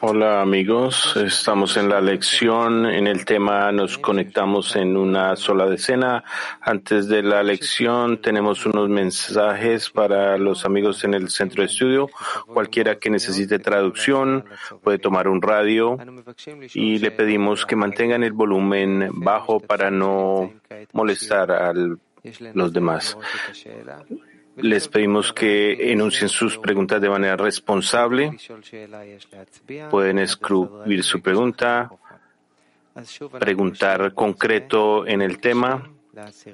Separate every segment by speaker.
Speaker 1: Hola amigos, estamos en la lección, en el tema nos conectamos en una sola decena. Antes de la lección tenemos unos mensajes para los amigos en el centro de estudio. Cualquiera que necesite traducción puede tomar un radio y le pedimos que mantengan el volumen bajo para no molestar a los demás. Les pedimos que enuncien sus preguntas de manera responsable. Pueden escribir su pregunta, preguntar concreto en el tema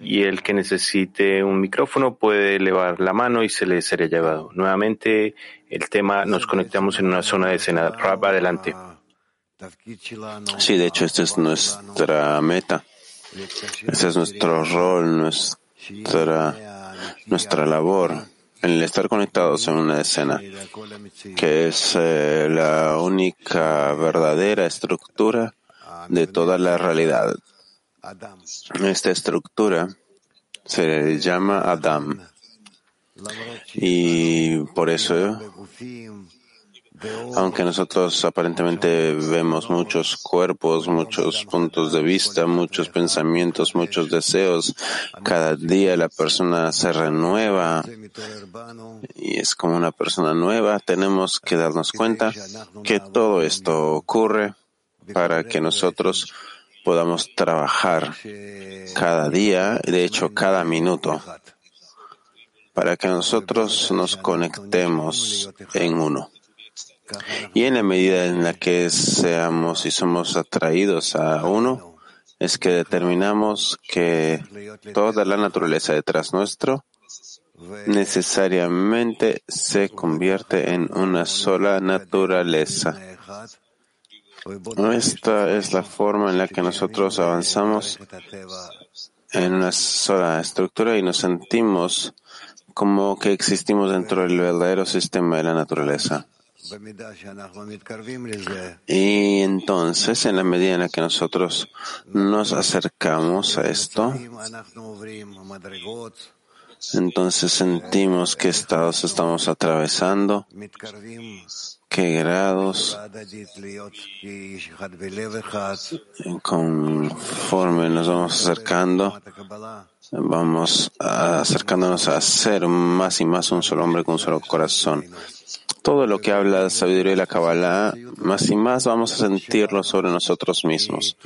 Speaker 1: y el que necesite un micrófono puede elevar la mano y se le será llevado. Nuevamente, el tema nos conectamos en una zona de escena. Rab, adelante.
Speaker 2: Sí, de hecho, esta es nuestra meta. Ese es nuestro rol, nuestra nuestra labor, el estar conectados en una escena, que es eh, la única verdadera estructura de toda la realidad. Esta estructura se llama Adam. Y por eso aunque nosotros aparentemente vemos muchos cuerpos, muchos puntos de vista, muchos pensamientos, muchos deseos, cada día la persona se renueva y es como una persona nueva, tenemos que darnos cuenta que todo esto ocurre para que nosotros podamos trabajar cada día, de hecho cada minuto, para que nosotros nos conectemos en uno. Y en la medida en la que seamos y somos atraídos a uno, es que determinamos que toda la naturaleza detrás nuestro necesariamente se convierte en una sola naturaleza. Esta es la forma en la que nosotros avanzamos en una sola estructura y nos sentimos como que existimos dentro del verdadero sistema de la naturaleza. Y entonces, en la medida en la que nosotros nos acercamos a esto, entonces sentimos qué estados estamos atravesando, qué grados, conforme nos vamos acercando, vamos acercándonos a ser más y más un solo hombre con un solo corazón. Todo lo que habla de sabiduría y la Kabbalah, más y más vamos a sentirlo sobre nosotros mismos.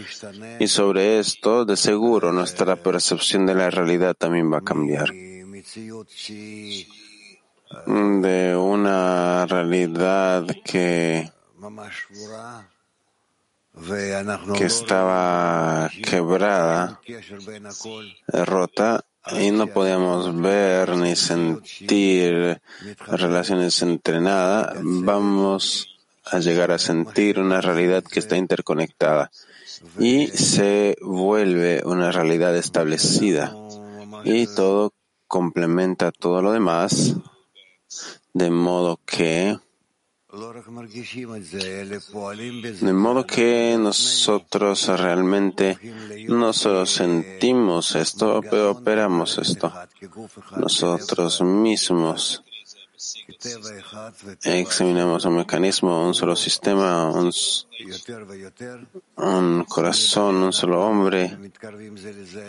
Speaker 2: Y sobre esto, de seguro, nuestra percepción de la realidad también va a cambiar. De una realidad que, que estaba quebrada, rota, y no podemos ver ni sentir relaciones entre nada, vamos a llegar a sentir una realidad que está interconectada. Y se vuelve una realidad establecida. Y todo complementa todo lo demás de modo que de modo que nosotros realmente no solo sentimos esto, pero operamos esto. Nosotros mismos examinamos un mecanismo, un solo sistema, un, un, corazón, un solo hombre.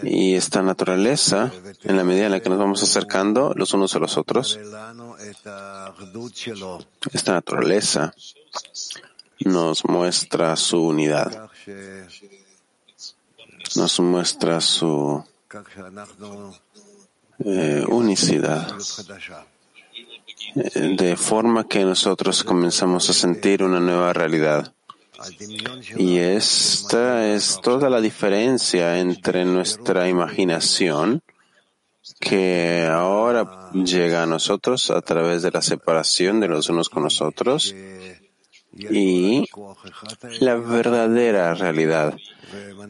Speaker 2: Y esta naturaleza, en la medida en la que nos vamos acercando los unos a los otros, esta naturaleza nos muestra su unidad, nos muestra su eh, unicidad de forma que nosotros comenzamos a sentir una nueva realidad. Y esta es toda la diferencia entre nuestra imaginación, que ahora llega a nosotros a través de la separación de los unos con los otros, y la verdadera realidad,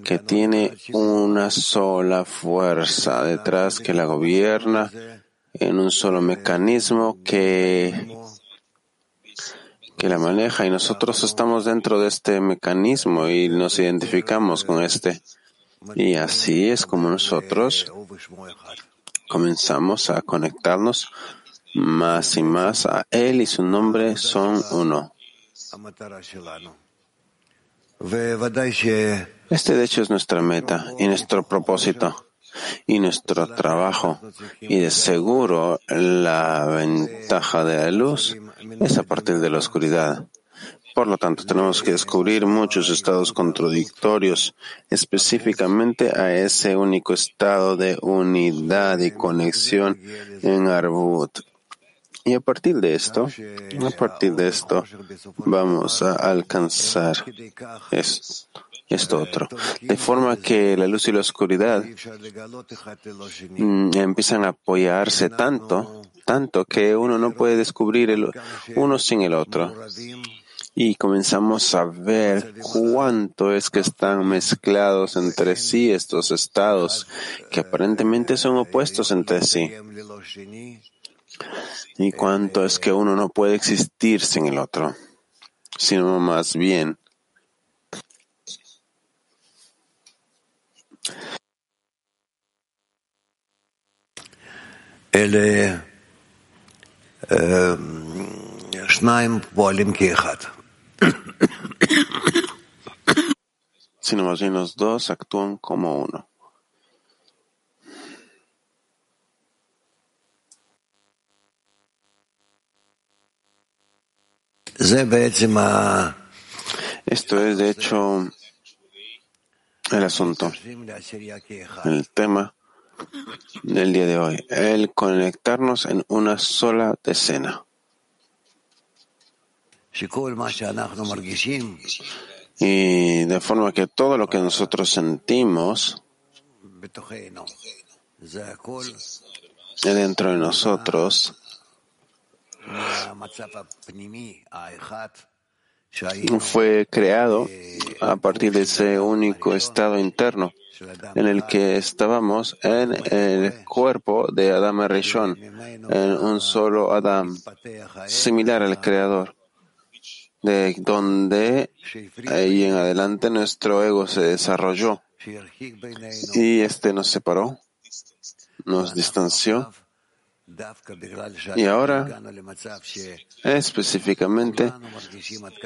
Speaker 2: que tiene una sola fuerza detrás que la gobierna en un solo mecanismo que, que la maneja y nosotros estamos dentro de este mecanismo y nos identificamos con este. Y así es como nosotros comenzamos a conectarnos más y más a Él y su nombre son uno. Este de hecho es nuestra meta y nuestro propósito y nuestro trabajo. Y de seguro la ventaja de la luz es a partir de la oscuridad. Por lo tanto, tenemos que descubrir muchos estados contradictorios, específicamente a ese único estado de unidad y conexión en Arbut. Y a partir de esto, a partir de esto, vamos a alcanzar esto, otro. De forma que la luz y la oscuridad mm, empiezan a apoyarse tanto, tanto que uno no puede descubrir uno sin el otro y comenzamos a ver cuánto es que están mezclados entre sí estos estados que aparentemente son opuestos entre sí. Y cuánto es que uno no puede existir sin el otro, sino más bien
Speaker 3: el,
Speaker 2: eh, sin embargo, los dos actúan como uno. Esto es, de hecho, el asunto, el tema del día de hoy, el conectarnos en una sola decena. Y de forma que todo lo que nosotros sentimos dentro de nosotros fue creado a partir de ese único estado interno en el que estábamos en el cuerpo de Adam Rishon, en un solo Adam, similar al Creador de donde ahí en adelante nuestro ego se desarrolló. Y este nos separó, nos distanció y ahora, específicamente,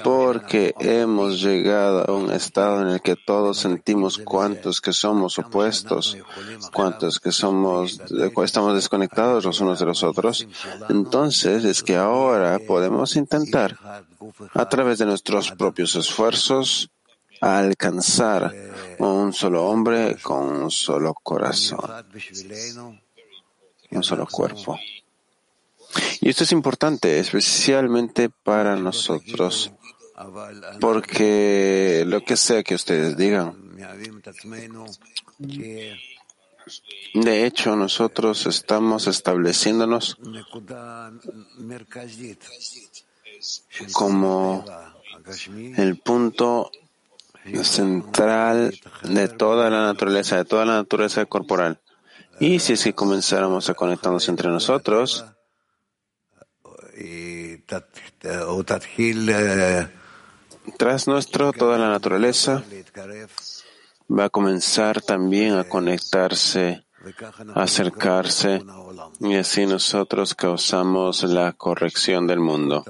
Speaker 2: porque hemos llegado a un estado en el que todos sentimos cuántos que somos opuestos, cuántos que somos, estamos desconectados los unos de los otros, entonces es que ahora podemos intentar, a través de nuestros propios esfuerzos, alcanzar un solo hombre con un solo corazón un solo cuerpo. Y esto es importante, especialmente para nosotros, porque lo que sea que ustedes digan, de hecho, nosotros estamos estableciéndonos como el punto central de toda la naturaleza, de toda la naturaleza corporal. Y si es que comenzáramos a conectarnos entre nosotros, tras nuestro, toda la naturaleza va a comenzar también a conectarse, a acercarse, y así nosotros causamos la corrección del mundo.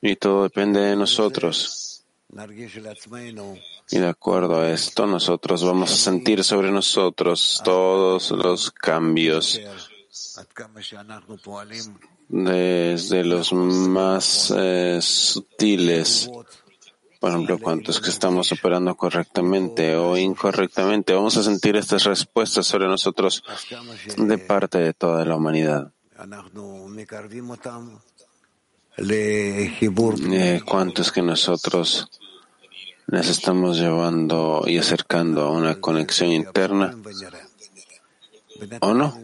Speaker 2: Y todo depende de nosotros. Y de acuerdo a esto, nosotros vamos a sentir sobre nosotros todos los cambios, desde los más eh, sutiles, por ejemplo, cuántos que estamos operando correctamente o incorrectamente. Vamos a sentir estas respuestas sobre nosotros de parte de toda la humanidad. Eh, cuántos que nosotros les estamos llevando y acercando a una conexión interna o no.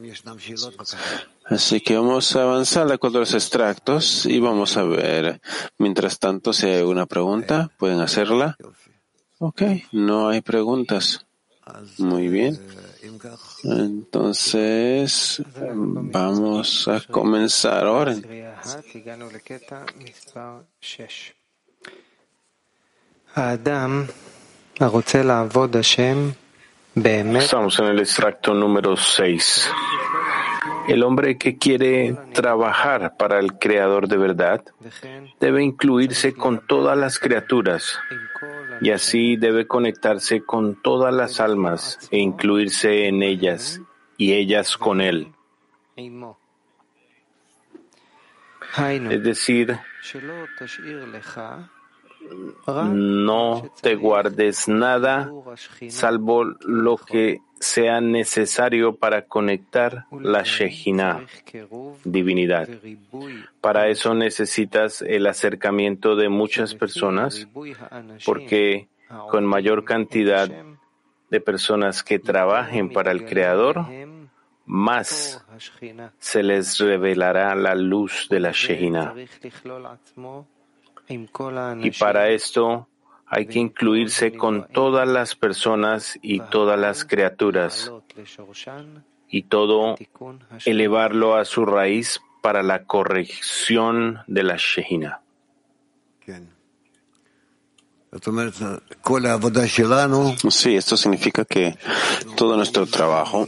Speaker 2: Así que vamos a avanzar a los extractos y vamos a ver. Mientras tanto, si hay una pregunta, pueden hacerla. Ok, no hay preguntas. Muy bien. Entonces, vamos a comenzar ahora.
Speaker 1: Estamos en el extracto número 6. El hombre que quiere trabajar para el Creador de verdad debe incluirse con todas las criaturas y así debe conectarse con todas las almas e incluirse en ellas y ellas con él. Es decir, no te guardes nada salvo lo que sea necesario para conectar la Shejina, divinidad. Para eso necesitas el acercamiento de muchas personas, porque con mayor cantidad de personas que trabajen para el Creador, más se les revelará la luz de la Shejina. Y para esto hay que incluirse con todas las personas y todas las criaturas y todo elevarlo a su raíz para la corrección de la Shejina.
Speaker 2: Sí, esto significa que todo nuestro trabajo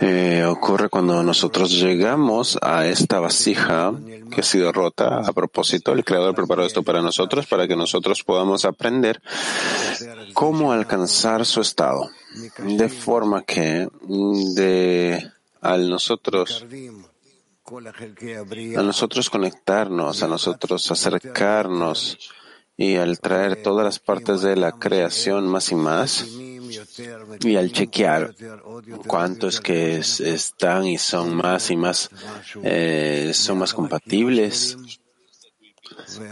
Speaker 2: eh, ocurre cuando nosotros llegamos a esta vasija que ha sido rota a propósito. El Creador preparó esto para nosotros para que nosotros podamos aprender cómo alcanzar su estado. De forma que de, al nosotros a nosotros conectarnos, a nosotros acercarnos y al traer todas las partes de la creación más y más, y al chequear cuántos que están y son más y más, eh, son más compatibles,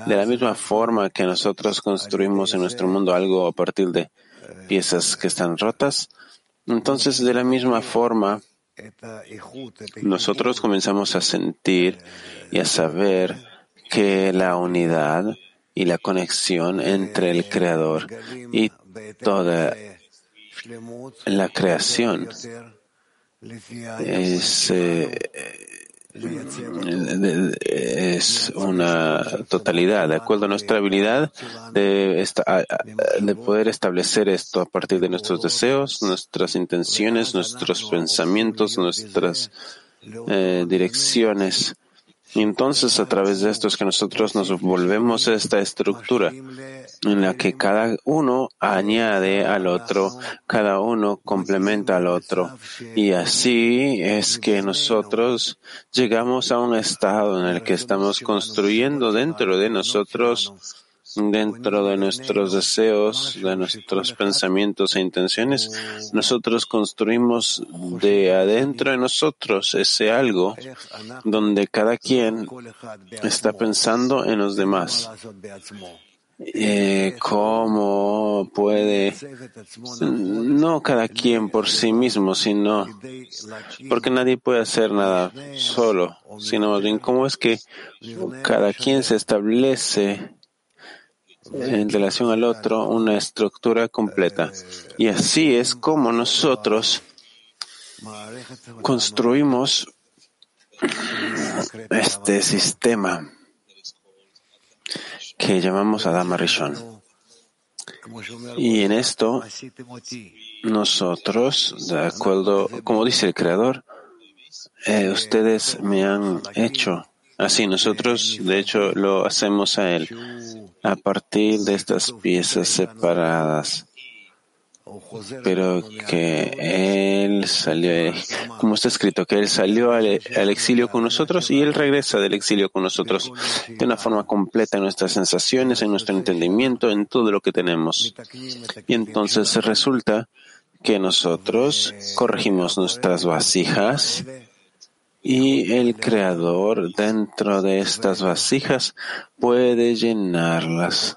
Speaker 2: de la misma forma que nosotros construimos en nuestro mundo algo a partir de piezas que están rotas, entonces de la misma forma nosotros comenzamos a sentir y a saber que la unidad y la conexión entre el Creador y toda la creación es, eh, es una totalidad, de acuerdo a nuestra habilidad de, de poder establecer esto a partir de nuestros deseos, nuestras intenciones, nuestros pensamientos, nuestras eh, direcciones. Y entonces a través de esto es que nosotros nos volvemos a esta estructura en la que cada uno añade al otro, cada uno complementa al otro. Y así es que nosotros llegamos a un estado en el que estamos construyendo dentro de nosotros dentro de nuestros deseos, de nuestros pensamientos e intenciones, nosotros construimos de adentro de nosotros ese algo donde cada quien está pensando en los demás. Eh, cómo puede, no cada quien por sí mismo, sino porque nadie puede hacer nada solo, sino más bien cómo es que cada quien se establece en relación al otro una estructura completa. Y así es como nosotros construimos este sistema que llamamos Adama Rishon. Y en esto, nosotros, de acuerdo, como dice el Creador, eh, ustedes me han hecho así. Nosotros, de hecho, lo hacemos a Él a partir de estas piezas separadas. Pero que Él salió, como está escrito, que Él salió al, exilio con nosotros y Él regresa del exilio con nosotros de una forma completa en nuestras sensaciones, en nuestro entendimiento, en todo lo que tenemos. Y entonces resulta que nosotros corregimos nuestras vasijas y el Creador dentro de estas vasijas puede llenarlas.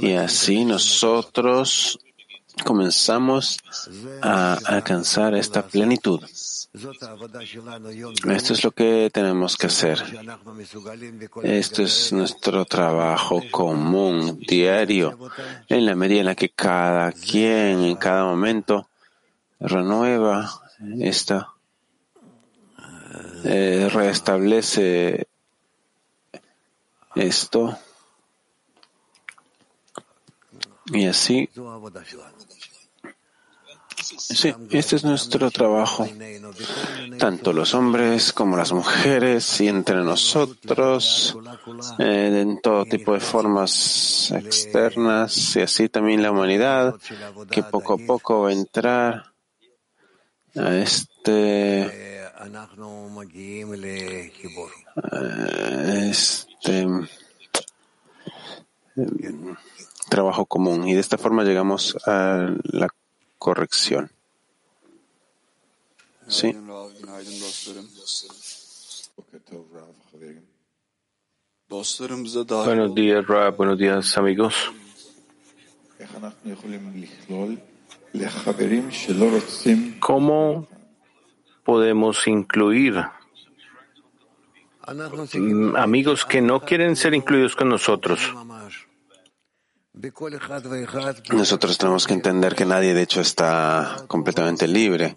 Speaker 2: Y así nosotros comenzamos a alcanzar esta plenitud. Esto es lo que tenemos que hacer. Esto es nuestro trabajo común, diario, en la medida en la que cada quien en cada momento renueva esta eh, restablece esto y así Sí, este es nuestro trabajo. Tanto los hombres como las mujeres y entre nosotros, eh, en todo tipo de formas externas y así también la humanidad, que poco a poco va a entrar a este, este trabajo común y de esta forma llegamos a la corrección. Sí.
Speaker 1: Buenos días, Rab. Buenos días, amigos. ¿Cómo podemos incluir amigos que no quieren ser incluidos con nosotros?
Speaker 2: Nosotros tenemos que entender que nadie de hecho está completamente libre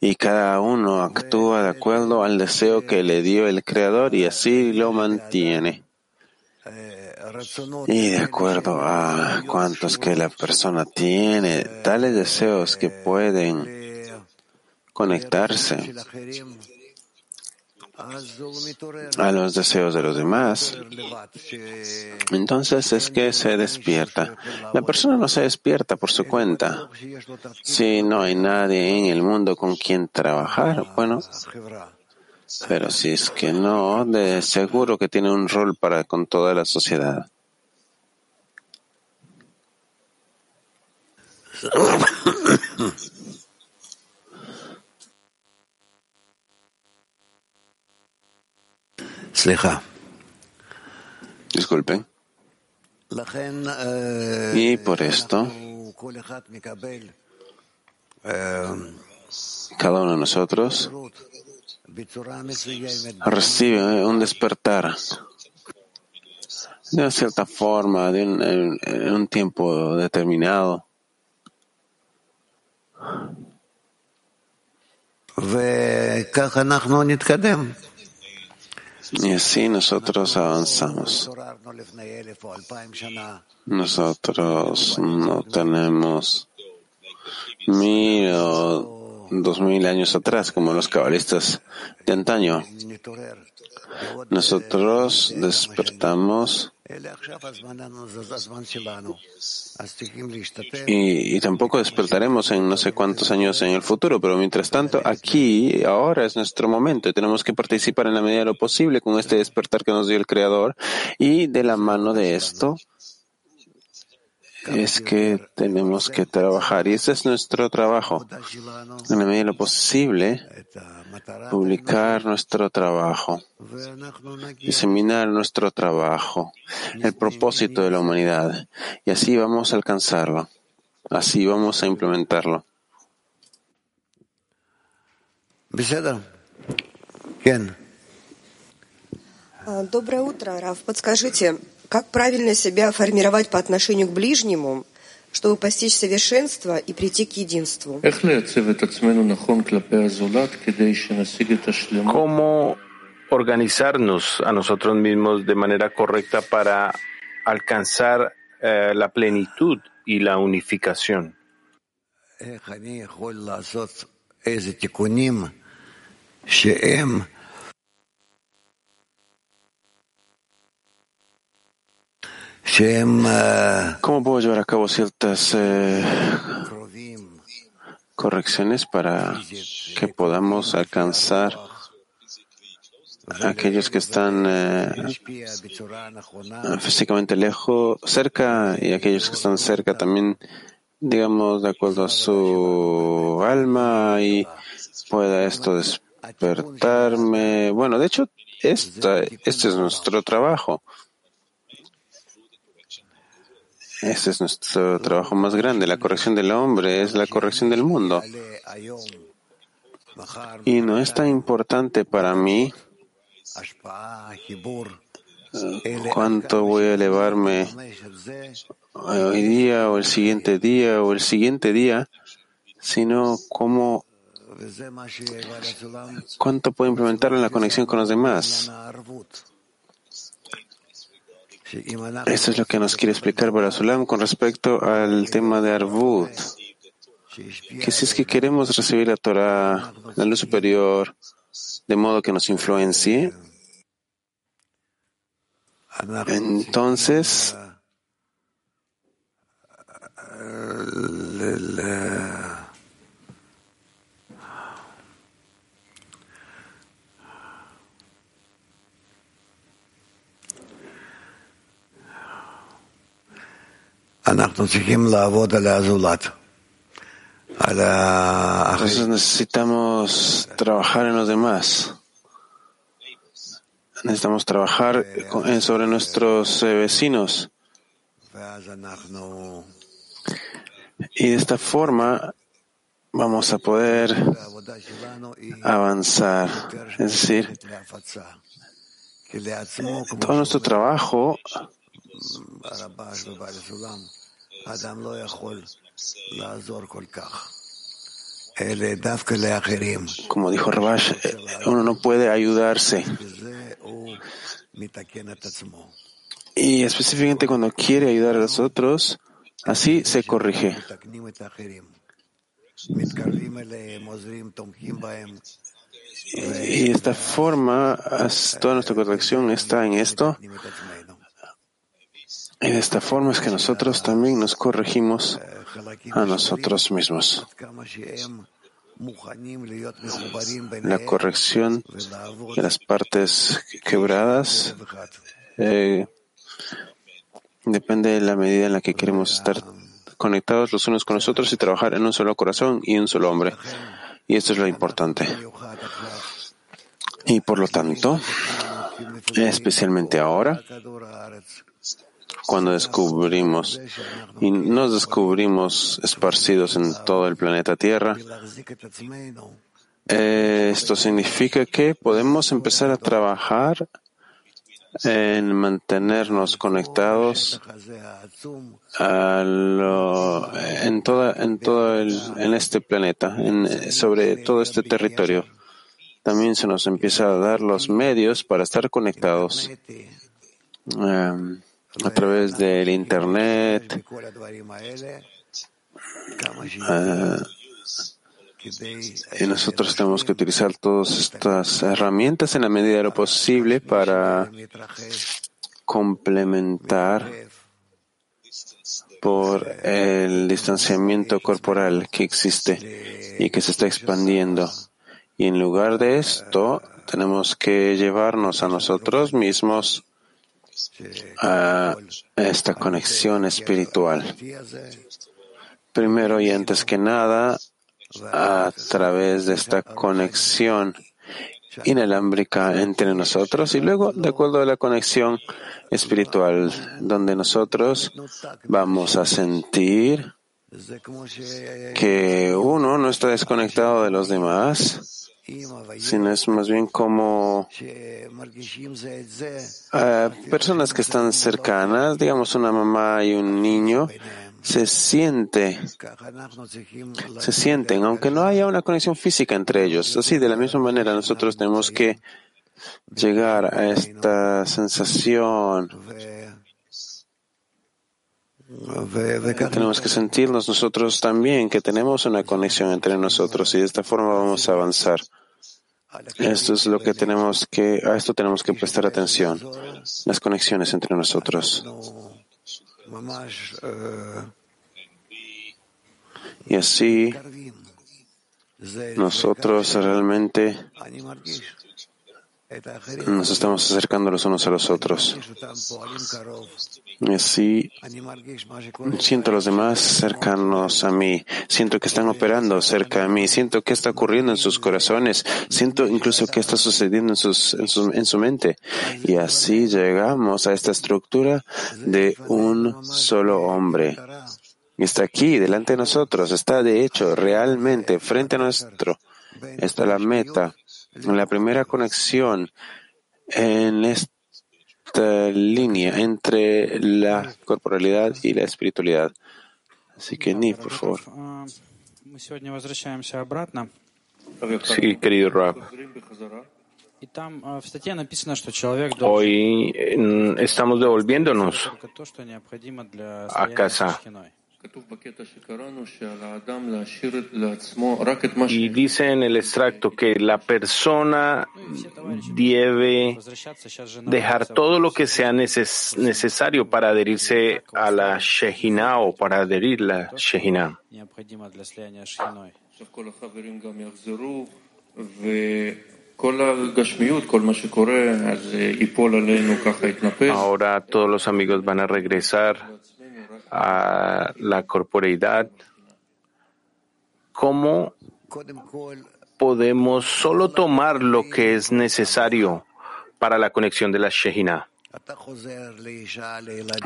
Speaker 2: y cada uno actúa de acuerdo al deseo que le dio el Creador y así lo mantiene. Y de acuerdo a cuántos que la persona tiene, tales deseos que pueden conectarse a los deseos de los demás, entonces es que se despierta. La persona no se despierta por su cuenta. Si no hay nadie en el mundo con quien trabajar, bueno, pero si es que no, de seguro que tiene un rol para con toda la sociedad. Disculpen. Y por esto, cada uno de nosotros recibe un despertar de una cierta forma, de un, en un tiempo determinado. Y así nosotros avanzamos. Nosotros no tenemos mil o dos mil años atrás, como los cabalistas de antaño. Nosotros despertamos y, tampoco despertaremos en no sé cuántos años en el futuro, pero mientras tanto, aquí, ahora es nuestro momento. Y tenemos que participar en la medida de lo posible con este despertar que nos dio el Creador y de la mano de esto es que tenemos que trabajar y ese es nuestro trabajo. En la medida de lo posible, publicar nuestro trabajo, diseminar nuestro trabajo, el propósito de la humanidad y así vamos a alcanzarlo, así vamos a implementarlo.
Speaker 4: Доброе утро, Раф. Подскажите, как правильно себя формировать по отношению к ближнему, чтобы постичь совершенство и прийти к единству?
Speaker 1: ¿Cómo organizarnos a nosotros mismos de manera correcta para alcanzar eh, la plenitud y la unificación?
Speaker 2: ¿Cómo puedo llevar a cabo ciertas eh, correcciones para que podamos alcanzar a aquellos que están eh, físicamente lejos, cerca y aquellos que están cerca también, digamos, de acuerdo a su alma y pueda esto despertarme. Bueno, de hecho, esta, este es nuestro trabajo. Este es nuestro trabajo más grande. La corrección del hombre es la corrección del mundo. Y no es tan importante para mí cuánto voy a elevarme hoy día o el siguiente día o el siguiente día, sino cómo cuánto puedo implementarlo en la conexión con los demás. Esto es lo que nos quiere explicar Barasulam con respecto al tema de Arvut. que si es que queremos recibir la Torah, la luz superior, de modo que nos influencie, entonces Entonces necesitamos trabajar en los demás. Necesitamos trabajar sobre nuestros eh, vecinos. Y de esta forma vamos a poder avanzar. Es decir, todo nuestro trabajo como dijo Rabash, eh, uno no puede ayudarse. Y específicamente cuando quiere ayudar a los otros, así se corrige. Y de esta forma, toda nuestra corrección está en esto. Y de esta forma es que nosotros también nos corregimos a nosotros mismos. La corrección de las partes quebradas eh, depende de la medida en la que queremos estar conectados los unos con los otros y trabajar en un solo corazón y un solo hombre. Y esto es lo importante. Y por lo tanto, especialmente ahora, cuando descubrimos y nos descubrimos esparcidos en todo el planeta Tierra, eh, esto significa que podemos empezar a trabajar en mantenernos conectados a lo, en toda, en todo el, en este planeta, en, sobre todo este territorio. También se nos empieza a dar los medios para estar conectados. Em, a través del Internet,
Speaker 3: ah,
Speaker 2: y nosotros tenemos que utilizar todas estas herramientas en la medida de lo posible para complementar por el distanciamiento corporal que existe y que se está expandiendo. Y en lugar de esto, tenemos que llevarnos a nosotros mismos a esta conexión espiritual. Primero y antes que nada, a través de esta conexión inalámbrica entre nosotros y luego de acuerdo a la conexión espiritual donde nosotros vamos a sentir que uno no está desconectado de los demás sino es más bien como eh, personas que están cercanas, digamos una mamá y un niño, se siente, se sienten, aunque no haya una conexión física entre ellos. Así, de la misma manera, nosotros tenemos que llegar a esta sensación
Speaker 3: eh,
Speaker 2: tenemos que sentirnos nosotros también que tenemos una conexión entre nosotros y de esta forma vamos a avanzar. Esto es lo que tenemos que, a esto tenemos que prestar atención, las conexiones entre nosotros. Y así nosotros realmente nos estamos acercando los unos a los otros. Y así siento a los demás cercanos a mí, siento que están operando cerca a mí, siento que está ocurriendo en sus corazones, siento incluso que está sucediendo en su mente. Y así llegamos a esta estructura de un solo hombre. Está aquí, delante de nosotros, está de hecho, realmente, frente a nuestro. Está la meta la primera conexión en esta línea entre la corporalidad y la espiritualidad. Así que, Ni, por favor.
Speaker 1: Sí, querido Rab. Hoy eh, estamos devolviéndonos a casa. Y dice en el extracto que la persona debe dejar todo lo que sea necesario para adherirse a la Shejina o para adherir la Shejina. Ahora todos los amigos van a regresar a la corporeidad, ¿cómo podemos solo tomar lo que es necesario para la conexión de la Shejina?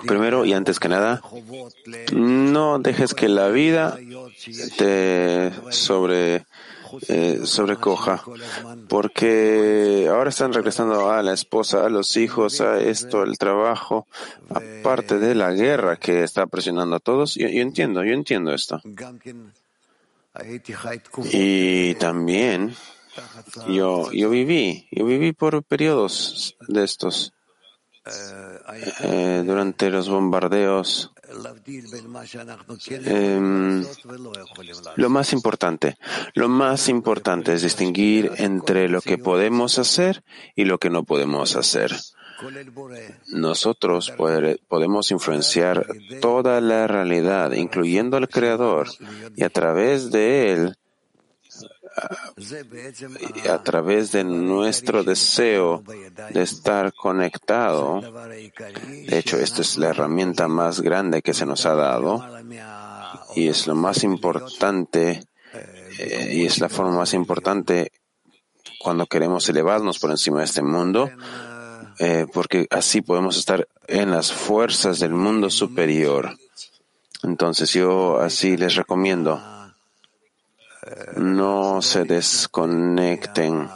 Speaker 2: Primero y antes que nada, no dejes que la vida te sobre eh, sobrecoja, porque ahora están regresando a la esposa, a los hijos, a esto, el trabajo, aparte de la guerra que está presionando a todos. Yo, yo entiendo, yo entiendo esto. Y también yo, yo viví, yo viví por periodos de estos, eh, durante los bombardeos. Lo más importante, lo más importante es distinguir entre lo que podemos hacer y lo que no podemos hacer. Nosotros podemos influenciar toda la realidad, incluyendo al Creador, y a través de él a través de nuestro deseo de estar conectado, de hecho, esta es la herramienta más grande que se nos ha dado y es lo más importante eh, y es la forma más importante cuando queremos elevarnos por encima de este mundo, eh, porque así podemos estar en las fuerzas del mundo superior. Entonces yo así les recomiendo no se desconecten,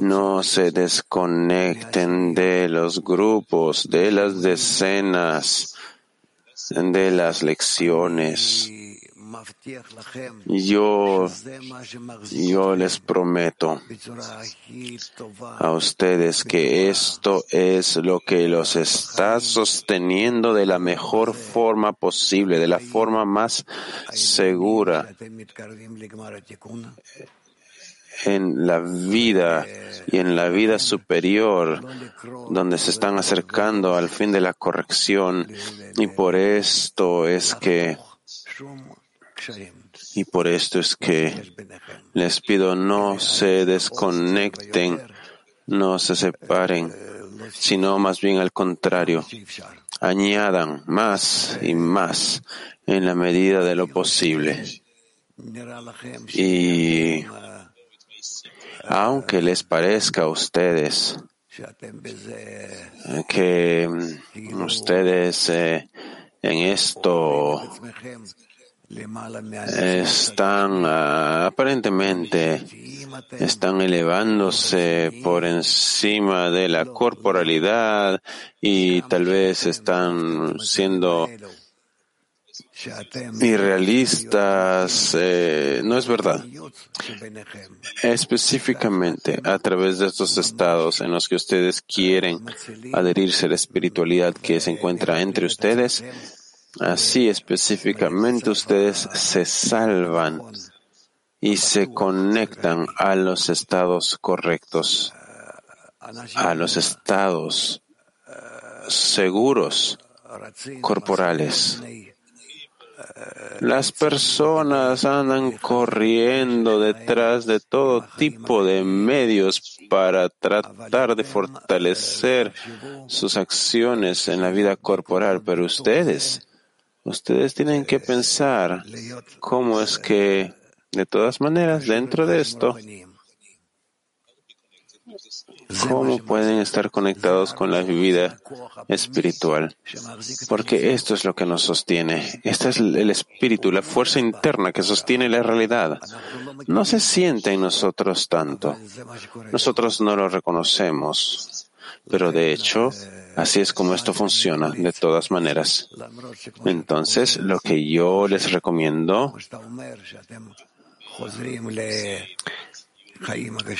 Speaker 2: no se desconecten de los grupos, de las decenas, de las lecciones. Yo, yo les prometo a ustedes que esto es lo que los está sosteniendo de la mejor forma posible, de la forma más segura en la vida y en la vida superior, donde se están acercando al fin de la corrección. Y por esto es que y por esto es que les pido no se desconecten, no se separen, sino más bien al contrario, añadan más y más en la medida de lo posible. Y aunque les parezca a ustedes que ustedes eh, en esto están ah, aparentemente están elevándose por encima de la corporalidad y tal vez están siendo irrealistas. Eh, no es verdad. Específicamente a través de estos estados en los que ustedes quieren adherirse a la espiritualidad que se encuentra entre ustedes, Así específicamente ustedes se salvan y se conectan a los estados correctos, a los estados seguros corporales. Las personas andan corriendo detrás de todo tipo de medios para tratar de fortalecer sus acciones en la vida corporal, pero ustedes Ustedes tienen que pensar cómo es que, de todas maneras, dentro de esto, cómo pueden estar conectados con la vida espiritual. Porque esto es lo que nos sostiene. Este es el espíritu, la fuerza interna que sostiene la realidad. No se siente en nosotros tanto. Nosotros no lo reconocemos. Pero de hecho, Así es como esto funciona, de todas maneras. Entonces, lo que yo les recomiendo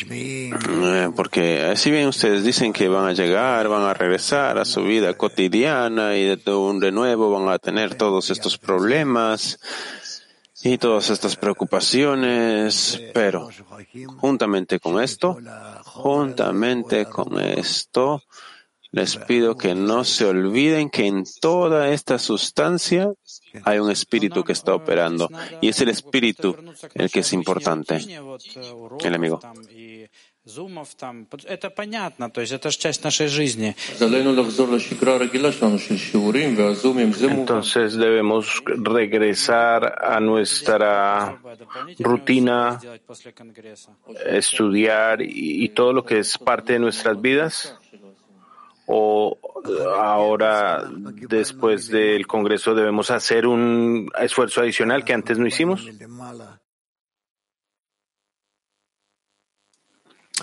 Speaker 2: eh, porque si bien ustedes dicen que van a llegar, van a regresar a su vida cotidiana y de, de nuevo van a tener todos estos problemas y todas estas preocupaciones, pero juntamente con esto, juntamente con esto, les pido que no se olviden que en toda esta sustancia hay un espíritu que está operando y es el espíritu el que es importante. El amigo.
Speaker 5: Зумов там, это понятно, то есть это же часть нашей жизни.
Speaker 1: Entonces debemos regresar a nuestra rutina, estudiar y, y todo lo que es parte de nuestras vidas. O ahora, después del Congreso, debemos hacer un esfuerzo adicional que antes no hicimos.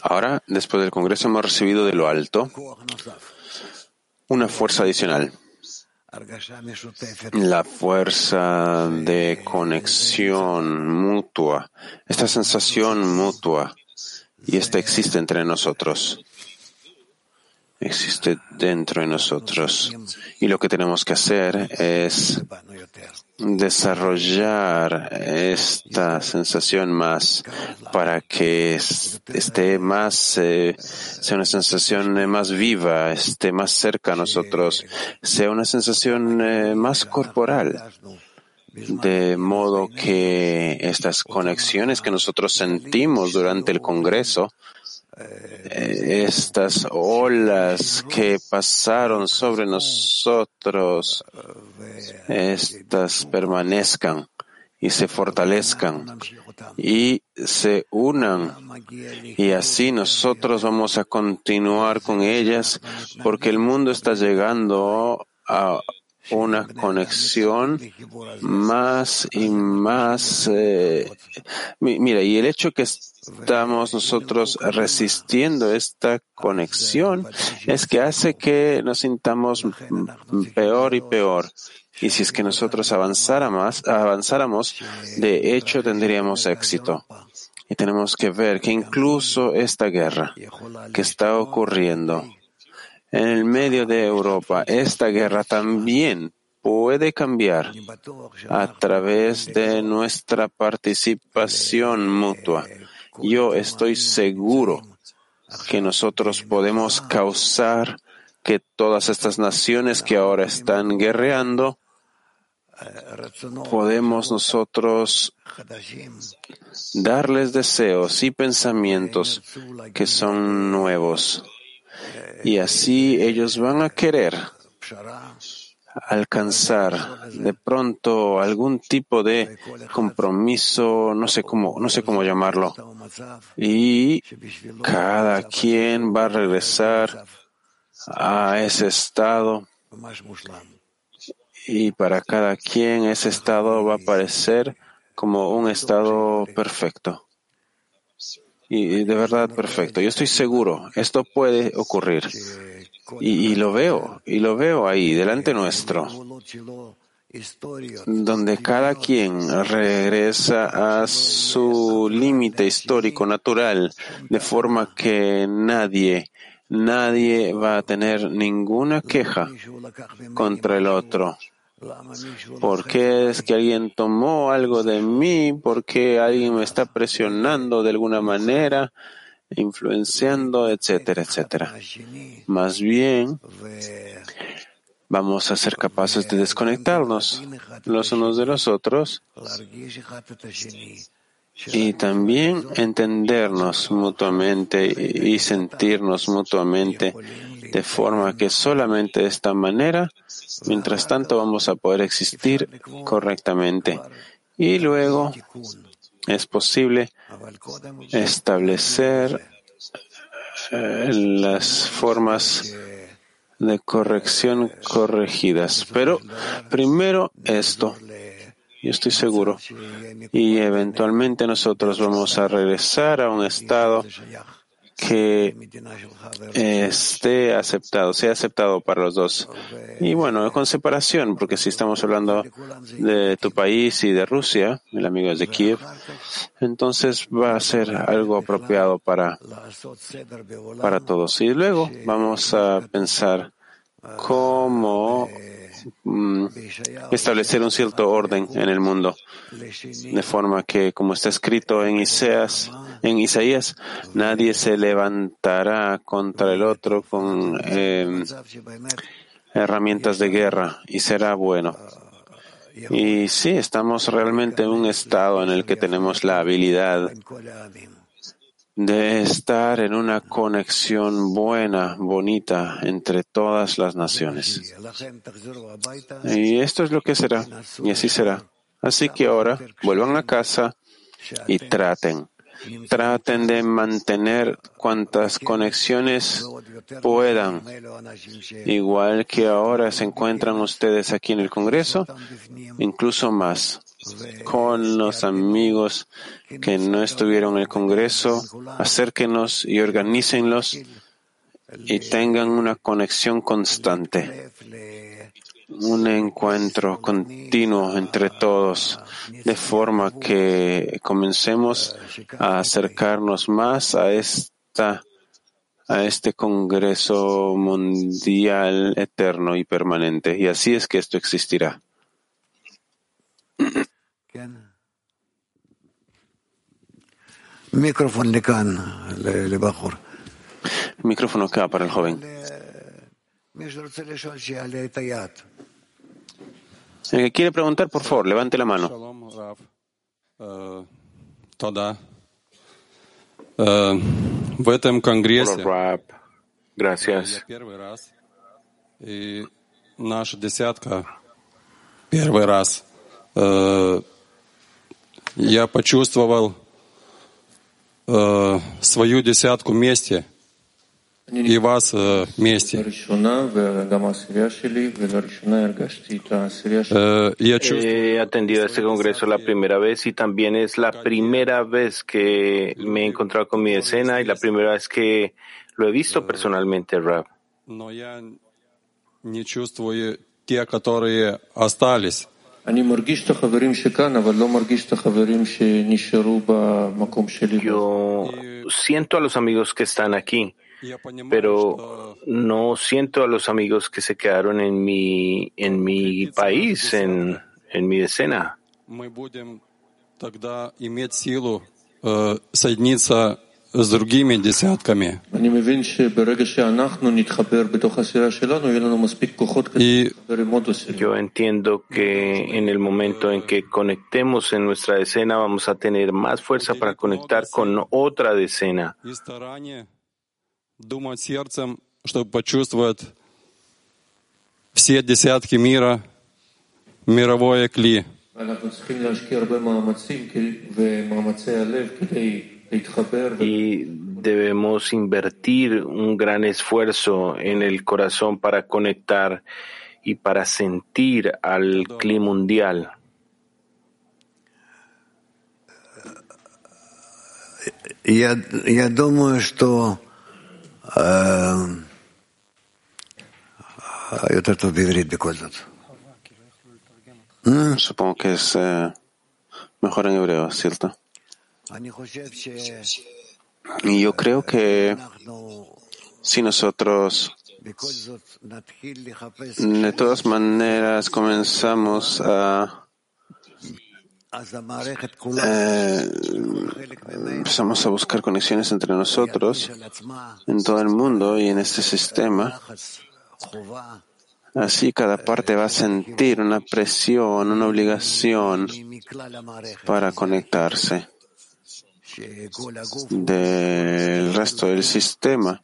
Speaker 2: Ahora, después del Congreso, hemos recibido de lo alto una fuerza adicional. La fuerza de conexión mutua, esta sensación mutua, y esta existe entre nosotros. Existe dentro de nosotros. Y lo que tenemos que hacer es desarrollar esta sensación más para que esté más, eh, sea una sensación eh, más viva, esté más cerca a nosotros, sea una sensación eh, más corporal. De modo que estas conexiones que nosotros sentimos durante el Congreso, estas olas que pasaron sobre nosotros, estas permanezcan y se fortalezcan y se unan. Y así nosotros vamos a continuar con ellas porque el mundo está llegando a una conexión más y más. Eh, mira, y el hecho que estamos nosotros resistiendo esta conexión es que hace que nos sintamos peor y peor. Y si es que nosotros avanzáramos, avanzáramos, de hecho tendríamos éxito. Y tenemos que ver que incluso esta guerra que está ocurriendo en el medio de Europa, esta guerra también puede cambiar a través de nuestra participación mutua. Yo estoy seguro que nosotros podemos causar que todas estas naciones que ahora están guerreando, podemos nosotros darles deseos y pensamientos que son nuevos. Y así ellos van a querer alcanzar de pronto algún tipo de compromiso, no sé cómo, no sé cómo llamarlo. Y cada quien va a regresar a ese estado. Y para cada quien ese estado va a parecer como un estado perfecto. Y de verdad perfecto. Yo estoy seguro, esto puede ocurrir. Y, lo veo, y lo veo ahí, delante nuestro, donde cada quien regresa a su límite histórico natural, de forma que nadie, nadie va a tener ninguna queja contra el otro. ¿Por qué es que alguien tomó algo de mí? ¿Por qué alguien me está presionando de alguna manera? influenciando, etcétera, etcétera. Más bien, vamos a ser capaces de desconectarnos los unos de los otros y también entendernos mutuamente y sentirnos mutuamente de forma que solamente de esta manera, mientras tanto, vamos a poder existir correctamente. Y luego, es posible establecer eh, las formas de corrección corregidas. Pero primero esto, yo estoy seguro. Y eventualmente nosotros vamos a regresar a un estado que esté aceptado, sea aceptado para los dos. Y bueno, con separación, porque si estamos hablando de tu país y de Rusia, el amigo es de Kiev, entonces va a ser algo apropiado para, para todos. Y luego vamos a pensar cómo mm, establecer un cierto orden en el mundo, de forma que, como está escrito en Isaías, nadie se levantará contra el otro con eh, herramientas de guerra y será bueno. Y sí, estamos realmente en un estado en el que tenemos la habilidad de estar en una conexión buena, bonita entre todas las naciones. Y esto es lo que será, y así será. Así que ahora vuelvan a casa y traten, traten de mantener cuantas conexiones puedan, igual que ahora se encuentran ustedes aquí en el Congreso, incluso más con los amigos que no estuvieron en el Congreso, acérquenos y organícenlos y tengan una conexión constante, un encuentro continuo entre todos, de forma que comencemos a acercarnos más a esta a este Congreso Mundial eterno y permanente. Y así es que esto existirá. Micrófono acá para el joven. El que quiere preguntar, por favor, levante la mano.
Speaker 6: В этом конгрессе
Speaker 1: Gracias.
Speaker 6: первый раз, и наша десятка первый раз. Э, Я почувствовал э, свою десятку вместе и вас э, вместе. Э, Я чувствую,
Speaker 1: He atendido a este congreso la primera vez y también es la primera vez que me he encontrado con mi decena y la primera vez que lo he visto personalmente, Rab.
Speaker 6: но я не чувствую те, которые остались.
Speaker 1: Yo siento a los amigos que están aquí, pero no siento a los amigos que se quedaron en mi, en mi país, en, en mi decena.
Speaker 6: мы будем тогда иметь силу э, соединиться с другими десятками.
Speaker 7: אני מבין שברגע שאנחנו נתחבר בתוך הסירה שלנו, יהיה לנו מספיק כוחות כדי
Speaker 6: Y
Speaker 7: להתחבר עם עוד הסירה.
Speaker 1: Yo entiendo que en el momento en que conectemos en nuestra decena vamos a tener más fuerza para conectar con otra decena.
Speaker 6: и старание думать сердцем, чтобы почувствовать все десятки мира, мировое кли.
Speaker 7: אנחנו צריכים להשקיע הרבה מאמצים כי- ומאמצי הלב כדי להתחבר
Speaker 1: y debemos invertir un gran esfuerzo en el corazón para conectar y para sentir al clima mundial.
Speaker 3: Я, я думаю, что э, это тут говорит Бекольдот.
Speaker 2: Supongo que es eh, mejor en hebreo, ¿cierto? Y yo creo que si nosotros de todas maneras comenzamos a eh, empezamos a buscar conexiones entre nosotros en todo el mundo y en este sistema. Así cada parte va a sentir una presión, una obligación para conectarse del resto del sistema.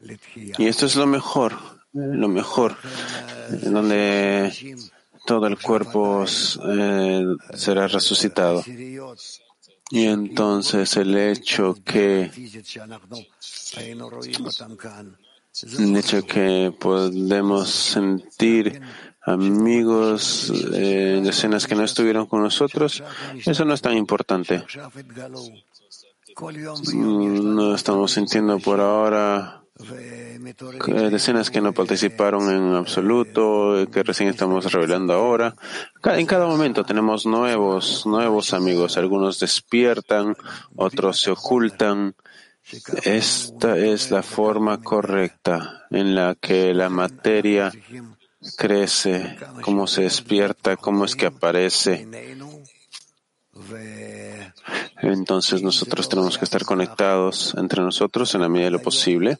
Speaker 2: Y esto es lo mejor, lo mejor, donde todo el cuerpo eh, será resucitado. Y entonces el hecho que el hecho que podemos sentir amigos, eh, escenas que no estuvieron con nosotros, eso no es tan importante. No estamos sintiendo por ahora decenas que no participaron en absoluto, que recién estamos revelando ahora. En cada momento tenemos nuevos, nuevos amigos. Algunos despiertan, otros se ocultan. Esta es la forma correcta en la que la materia crece, cómo se despierta, cómo es que aparece entonces nosotros tenemos que estar conectados entre nosotros en la medida de lo posible.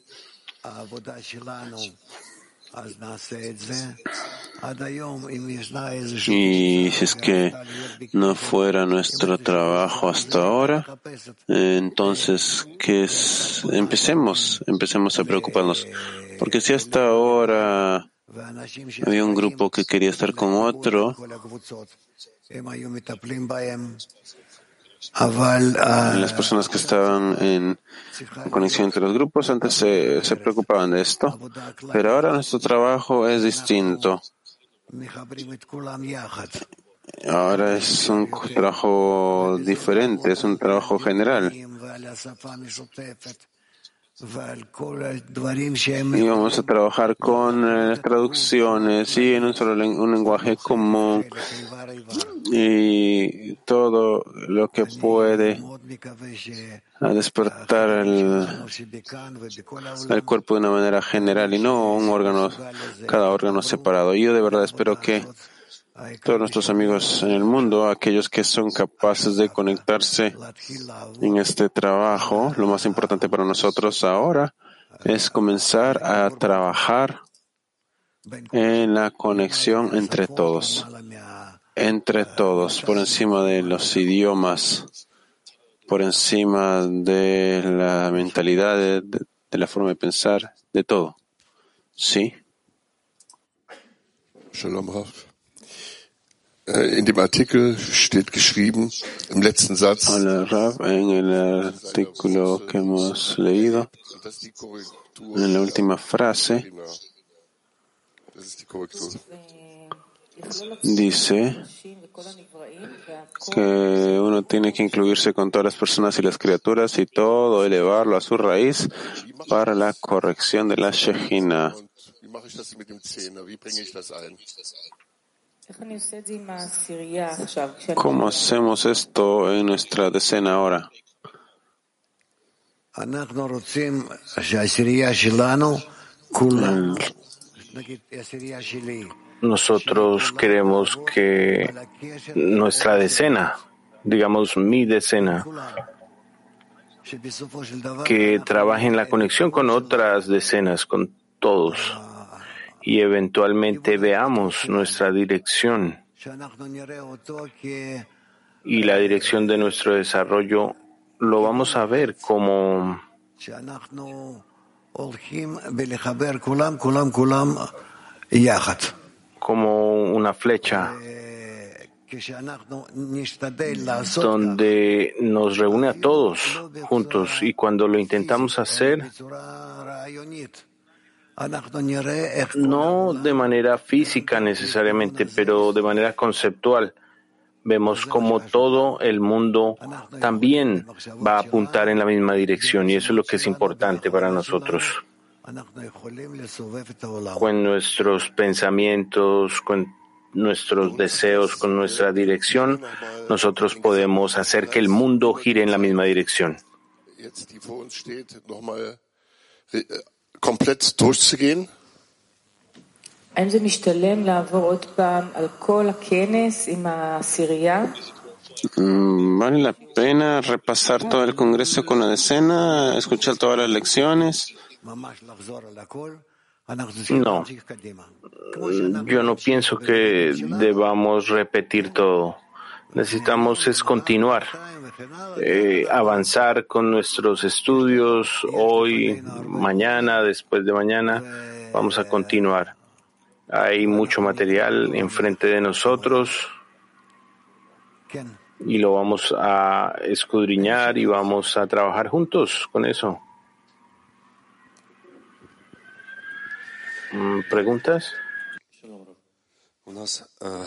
Speaker 2: Y si es que no fuera nuestro trabajo hasta ahora, entonces que es, empecemos, empecemos a preocuparnos. Porque si hasta ahora había un grupo que quería estar con otro, las personas que estaban en conexión entre los grupos antes se, se preocupaban de esto, pero ahora nuestro trabajo es distinto. Ahora es un trabajo diferente, es un trabajo general. Y vamos a trabajar con eh, las traducciones y en un solo lenguaje común y todo lo que puede a despertar el, el cuerpo de una manera general y no un órgano, cada órgano separado. Yo de verdad espero que todos nuestros amigos en el mundo, aquellos que son capaces de conectarse en este trabajo, lo más importante para nosotros ahora es comenzar a trabajar en la conexión entre todos, entre todos, por encima de los idiomas, por encima de la mentalidad, de, de- de la forma de pensar, de todo. ¿Sí?
Speaker 8: Shalom Rav. Äh, In dem Artikel steht geschrieben, im letzten Satz,
Speaker 2: en el artículo que hemos leído, en la última frase, dice que uno tiene que incluirse con todas las personas y las criaturas y todo elevarlo a su raíz para la corrección de la Shejina. ¿Cómo hacemos esto en nuestra decena ahora?
Speaker 3: Mm.
Speaker 1: Nosotros queremos que nuestra decena, digamos mi decena, que trabaje en la conexión con otras decenas, con todos y eventualmente veamos nuestra dirección y la dirección de nuestro desarrollo, lo vamos a ver como como una flecha donde nos reúne a todos juntos y cuando lo intentamos hacer no de manera física necesariamente, pero de manera conceptual. Vemos como todo el mundo también va a apuntar en la misma dirección y eso es lo que es importante para nosotros. Con nuestros pensamientos, con nuestros deseos, con nuestra dirección, nosotros podemos hacer que el mundo gire en la misma dirección
Speaker 8: komplett durchzugehen?
Speaker 2: Mm, ¿Vale la pena repasar todo el Congreso con la decena, escuchar todas las lecciones?
Speaker 1: No, yo no pienso que debamos repetir todo necesitamos es continuar, eh, avanzar con nuestros estudios hoy, mañana, después de mañana, vamos a continuar. Hay mucho material enfrente de nosotros y lo vamos a escudriñar y vamos a trabajar juntos con eso. Mm, ¿Preguntas?
Speaker 2: Eh,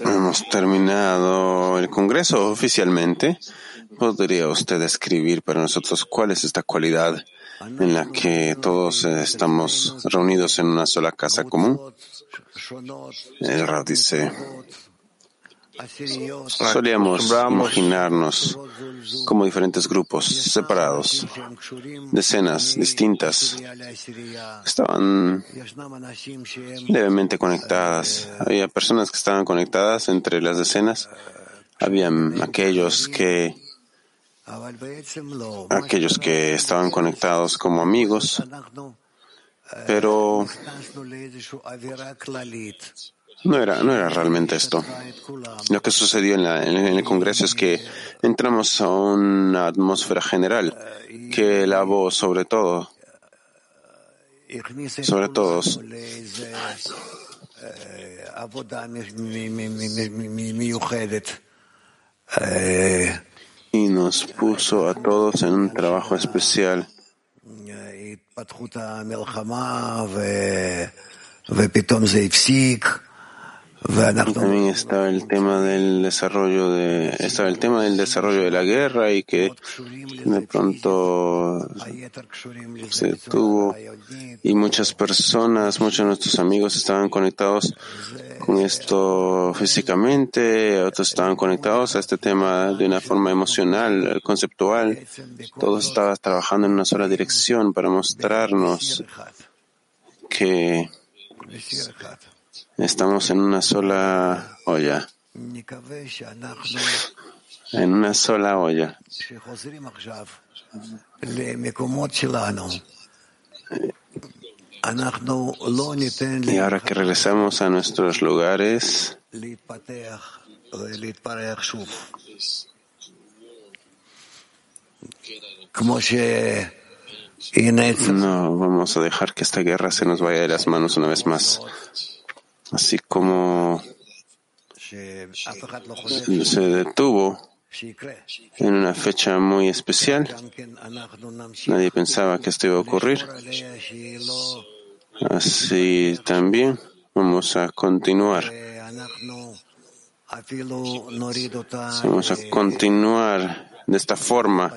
Speaker 2: Hemos terminado el congreso oficialmente. ¿Podría usted describir para nosotros cuál es esta cualidad en la que todos estamos reunidos en una sola casa común? El Rab dice, solíamos imaginarnos como diferentes grupos separados, decenas distintas, estaban levemente conectadas. Había personas que estaban conectadas entre las decenas. Habían aquellos que aquellos que estaban conectados como amigos, pero no era, no era realmente esto. Lo que sucedió en, el Congreso es que entramos a una atmósfera general que lavó sobre todo, sobre todos, y nos puso a todos en un trabajo especial. También estaba el tema del desarrollo de estaba el tema del desarrollo de la guerra y que de pronto se
Speaker 3: detuvo
Speaker 2: y muchas personas, muchos de nuestros amigos estaban conectados con esto físicamente, otros estaban conectados a este tema de una forma emocional, conceptual. Todos estaban trabajando en una sola dirección para mostrarnos que Estamos en una sola olla. En una sola olla. Y ahora que regresamos a nuestros lugares, no vamos a dejar que esta guerra se nos vaya de las manos una vez más así como se detuvo en una fecha muy especial. Nadie pensaba que esto iba a ocurrir. Así también vamos a continuar. Vamos a continuar de esta forma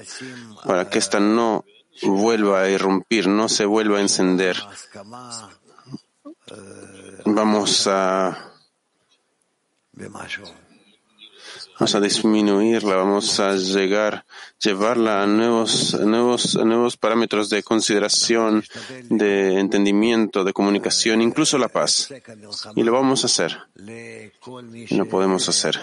Speaker 2: para que esta no vuelva a irrumpir, no se vuelva a encender vamos a vamos a disminuirla, vamos a llegar, llevarla a nuevos, nuevos, nuevos parámetros de consideración, de entendimiento, de comunicación, incluso la paz. Y lo vamos a hacer. Lo podemos hacer.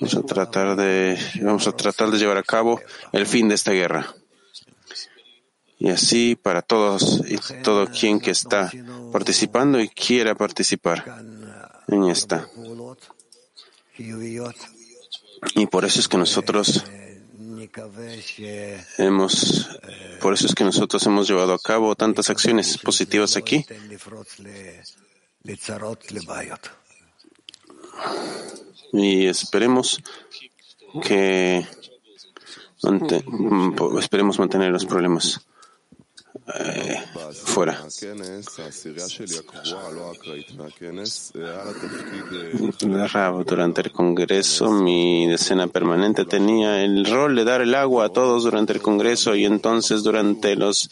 Speaker 2: Vamos a tratar de, vamos a tratar de llevar a cabo el fin de esta guerra y así para todos y todo quien que está participando y quiera participar en esta. Y por eso es que nosotros hemos, por eso es que nosotros hemos llevado a cabo tantas acciones positivas aquí. Y esperemos que esperemos mantener los problemas eh, fuera. durante el Congreso, mi decena permanente tenía el rol de dar el agua a todos durante el Congreso y entonces durante los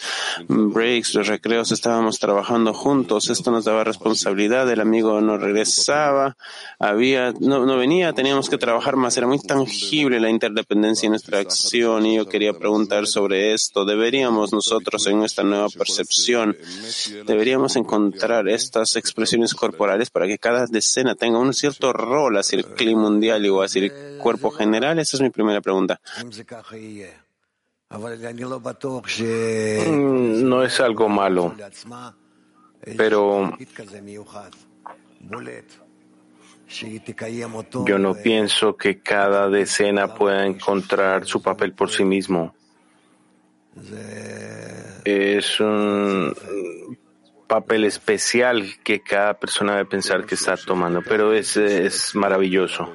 Speaker 2: breaks, los recreos, estábamos trabajando juntos. Esto nos daba responsabilidad. El amigo no regresaba, había, no, no venía, teníamos que trabajar más. Era muy tangible la interdependencia en nuestra acción y yo quería preguntar sobre esto. ¿Deberíamos nosotros en nuestra nueva percepción. Deberíamos encontrar estas expresiones corporales para que cada decena tenga un cierto rol hacia el clima mundial o hacia el cuerpo general. Esa es mi primera pregunta.
Speaker 1: Mm, no es algo malo, pero yo no pienso que cada decena pueda encontrar su papel por sí mismo. Es un papel especial que cada persona debe pensar que está tomando, pero es, es maravilloso.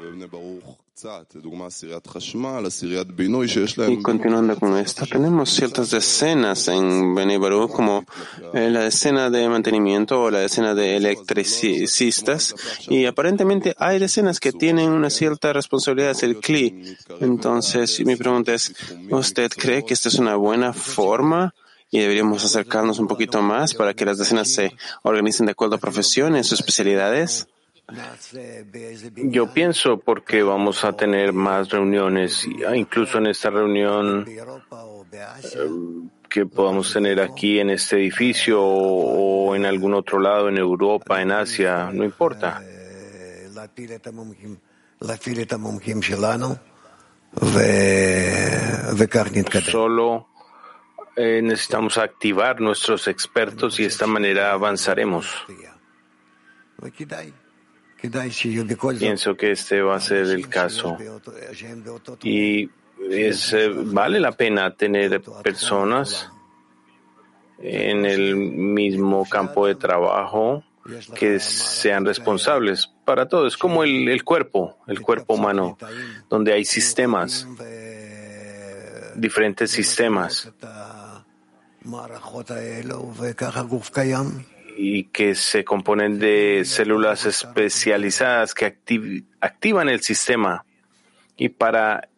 Speaker 2: Y continuando con esto, tenemos ciertas decenas en Beni Baruch, como eh, la decena de mantenimiento o la decena de electricistas, y aparentemente hay decenas que tienen una cierta responsabilidad, es el CLI. Entonces, mi pregunta es, ¿usted cree que esta es una buena forma? y deberíamos acercarnos un poquito más para que las decenas se organicen de acuerdo a profesiones o especialidades.
Speaker 1: Yo pienso porque vamos a tener más reuniones, incluso en esta reunión eh, que podamos tener aquí en este edificio o en algún otro lado, en Europa, en Asia, no importa. Solo eh, necesitamos activar nuestros expertos y de esta manera avanzaremos. Pienso que este va a ser el caso. Y es, eh, vale la pena tener personas en el mismo campo de trabajo que sean responsables para todo. Es como el, el cuerpo, el cuerpo humano, donde hay sistemas, diferentes sistemas y que se componen de células especializadas que activan el sistema. Y para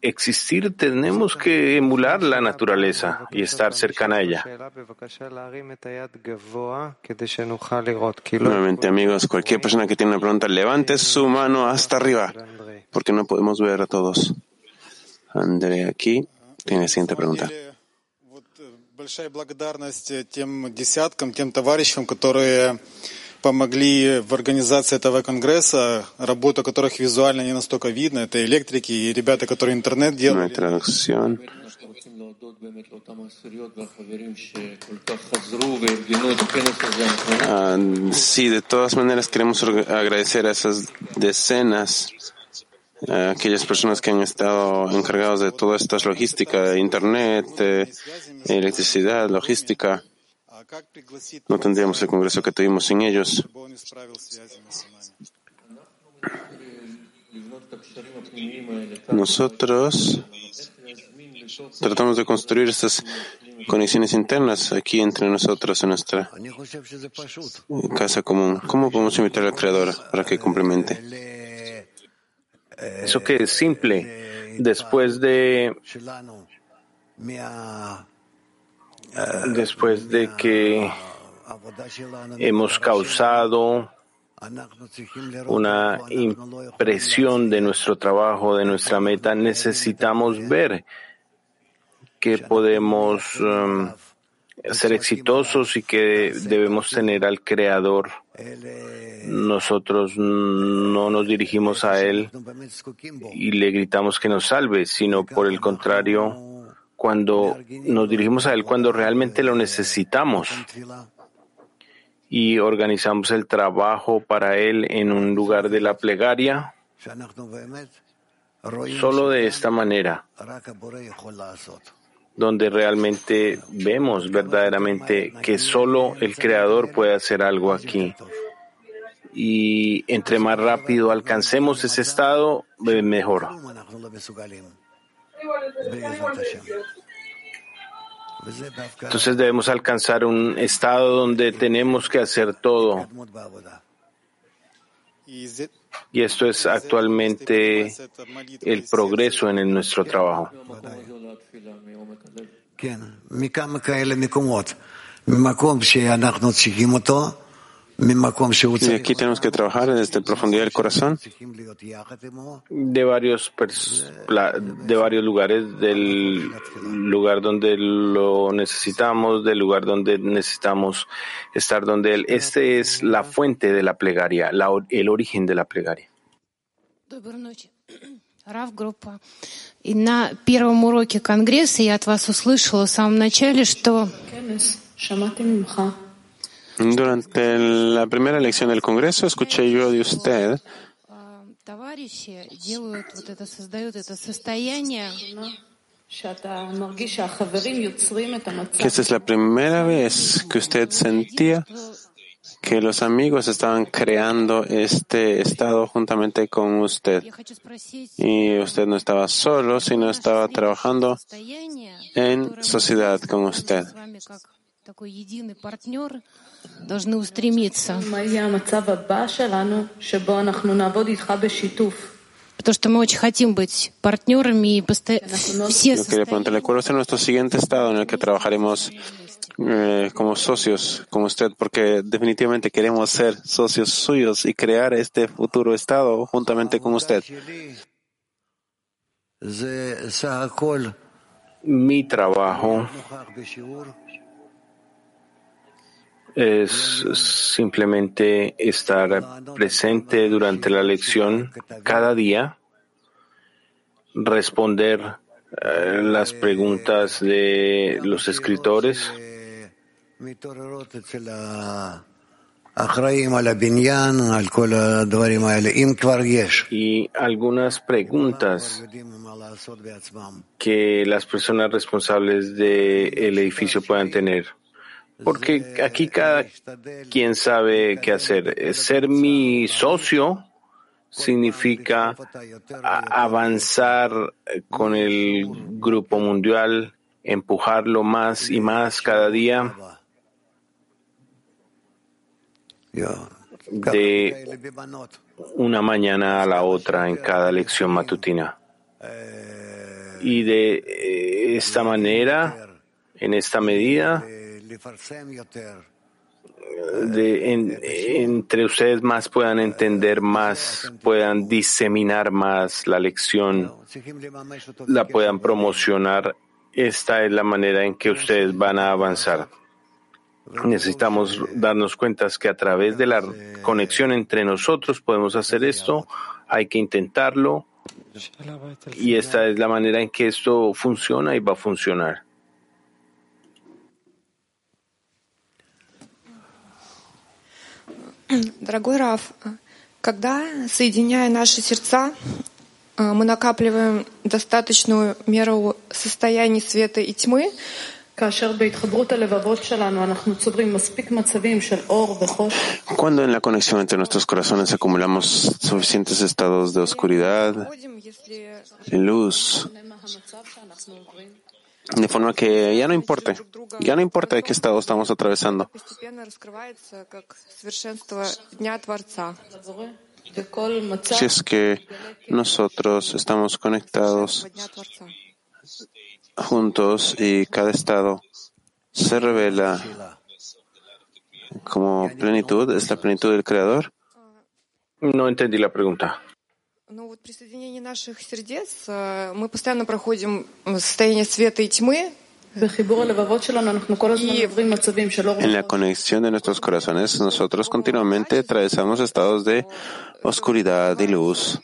Speaker 1: existir tenemos que emular la naturaleza y estar cercana a ella.
Speaker 2: Nuevamente, amigos, cualquier persona que tiene una pregunta, levante su mano hasta arriba, porque no podemos ver a todos. André aquí tiene la siguiente pregunta.
Speaker 9: Большая благодарность тем десяткам, тем товарищам, которые помогли в организации этого конгресса, работа которых визуально не настолько видно. Это электрики и ребята, которые интернет делают.
Speaker 2: sí, de todas maneras queremos agradecer a esas decenas aquellas personas que han estado encargados de toda esta logística, internet, eh, electricidad, logística. No tendríamos el congreso que tuvimos sin ellos. Nosotros tratamos de construir estas conexiones internas aquí entre nosotros en nuestra casa común. ¿Cómo podemos invitar al Creador para que complemente?
Speaker 1: Eso que es simple. Después de después de que hemos causado una impresión de nuestro trabajo, de nuestra meta, necesitamos ver que podemos um, ser exitosos y que debemos tener al Creador. Nosotros no nos dirigimos a Él y le gritamos que nos salve, sino por el contrario, cuando nos dirigimos a Él cuando realmente lo necesitamos y organizamos el trabajo para Él en un lugar de la plegaria, solo de esta manera donde realmente vemos verdaderamente que solo el Creador puede hacer algo aquí. Y entre más rápido alcancemos ese estado, mejor. Entonces debemos alcanzar un estado donde tenemos que hacer todo. Y esto es actualmente el progreso en nuestro trabajo.
Speaker 2: Y aquí tenemos que trabajar desde la profundidad del corazón.
Speaker 1: De varios, de varios lugares, del lugar donde lo necesitamos, del lugar donde necesitamos estar, donde él. Este es la fuente de la plegaria, el origen de la plegaria.
Speaker 10: Рав группа. И на первом уроке Конгресса я от вас услышала в самом начале, что
Speaker 2: Durante la primera elección del Congreso escuché yo de usted que esta es la primera vez que usted sentía que los amigos estaban creando este estado juntamente con usted. Y usted no estaba solo, sino estaba trabajando en sociedad con usted
Speaker 10: как такой единый партнер должны устремиться. Потому что мы очень хотим быть партнерами и посто... все
Speaker 2: Yo quería preguntarle, ¿cuál va a ser nuestro siguiente estado en el que trabajaremos eh, como socios con usted? Porque definitivamente queremos ser socios suyos y crear este futuro estado juntamente con usted.
Speaker 1: Mi trabajo es simplemente estar presente durante la lección cada día, responder eh, las preguntas de los escritores y algunas preguntas que las personas responsables del edificio puedan tener. Porque aquí cada quien sabe qué hacer. Ser mi socio significa avanzar con el grupo mundial, empujarlo más y más cada día de una mañana a la otra en cada lección matutina. Y de esta manera, en esta medida, de, en, entre ustedes más puedan entender más, puedan diseminar más la lección, la puedan promocionar. Esta es la manera en que ustedes van a avanzar. Necesitamos darnos cuenta que a través de la conexión entre nosotros podemos hacer esto, hay que intentarlo y esta es la manera en que esto funciona y va a funcionar.
Speaker 11: Дорогой Раф, когда, соединяя наши сердца, мы накапливаем достаточную меру состояний света и тьмы,
Speaker 2: Cuando en la conexión entre nuestros corazones acumulamos suficientes estados de oscuridad luz, de forma que ya no importa, ya no importa de qué estado estamos atravesando. Si es que nosotros estamos conectados juntos y cada estado se revela como plenitud, es la plenitud del Creador.
Speaker 1: No entendí la pregunta.
Speaker 11: Ну вот при соединении наших сердец мы постоянно проходим состояние света и тьмы.
Speaker 2: En la conexión de nuestros corazones, nosotros continuamente atravesamos estados de oscuridad y luz.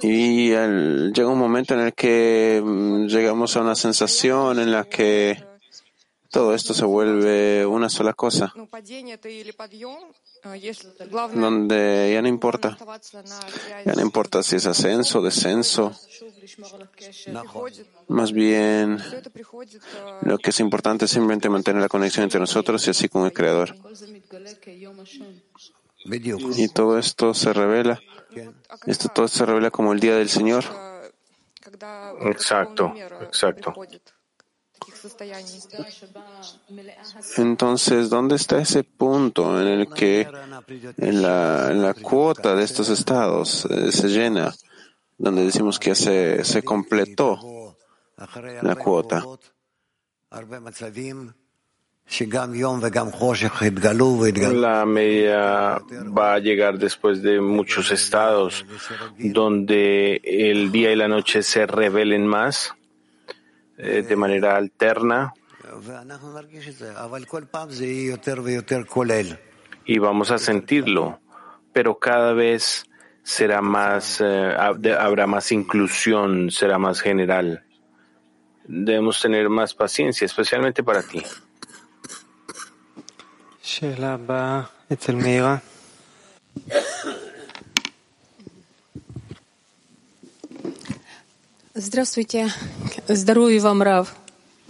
Speaker 2: Y el, llega un momento en el que llegamos a una sensación en la que todo esto se vuelve una sola cosa, donde ya no importa, ya no importa si es ascenso, descenso, más bien lo que es importante es simplemente mantener la conexión entre nosotros y así con el Creador. Y todo esto se revela, esto todo se revela como el día del Señor.
Speaker 1: Exacto, exacto.
Speaker 2: Entonces, ¿dónde está ese punto en el que en la, en la cuota de estos estados eh, se llena, donde decimos que se, se completó la cuota?
Speaker 1: La media va a llegar después de muchos estados donde el día y la noche se revelen más eh, de manera alterna y vamos a sentirlo, pero cada vez será más, eh, habrá más inclusión, será más general. Debemos tener más paciencia, especialmente para ti.
Speaker 12: Здравствуйте. Здоровья вам, Рав.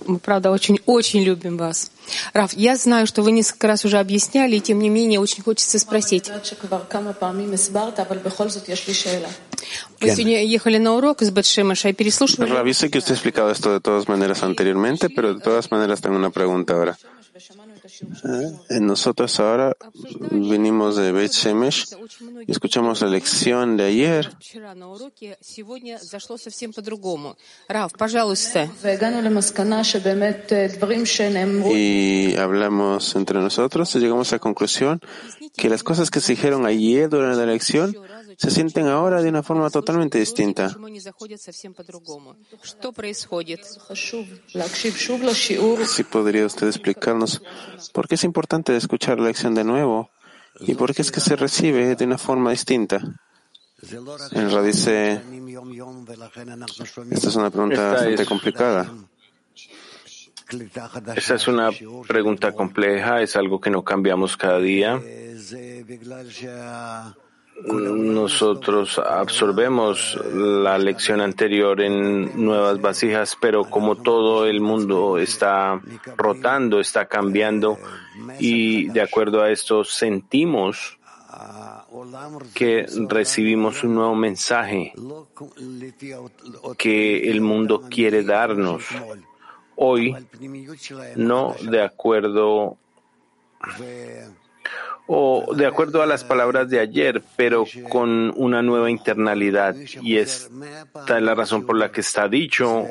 Speaker 12: Мы, правда, очень-очень любим вас. Раф, я знаю, что вы несколько раз уже объясняли, и тем не менее очень хочется спросить. Вы сегодня ехали на урок из Бетшемеша и переслушивали...
Speaker 2: Yo sé que usted ha explicado esto de todas maneras anteriormente, pero de todas maneras tengo una pregunta ahora. Eh, nosotros ahora venimos de Beit Shemesh y escuchamos la lección de ayer. Y hablamos entre nosotros y llegamos a la conclusión que las cosas que se dijeron ayer durante la lección se sienten ahora de una forma totalmente distinta. Si podría usted explicarnos por qué es importante escuchar la lección de nuevo y por qué es que se recibe de una forma distinta. En Ra dice, esta es una pregunta bastante complicada.
Speaker 1: Esa es una pregunta compleja, es algo que no cambiamos cada día. Nosotros absorbemos la lección anterior en nuevas vasijas, pero como todo el mundo está rotando, está cambiando, y de acuerdo a esto sentimos que recibimos un nuevo mensaje que el mundo quiere darnos. Hoy, no de acuerdo o de acuerdo a las palabras de ayer, pero con una nueva internalidad. Y esta es la razón por la que está dicho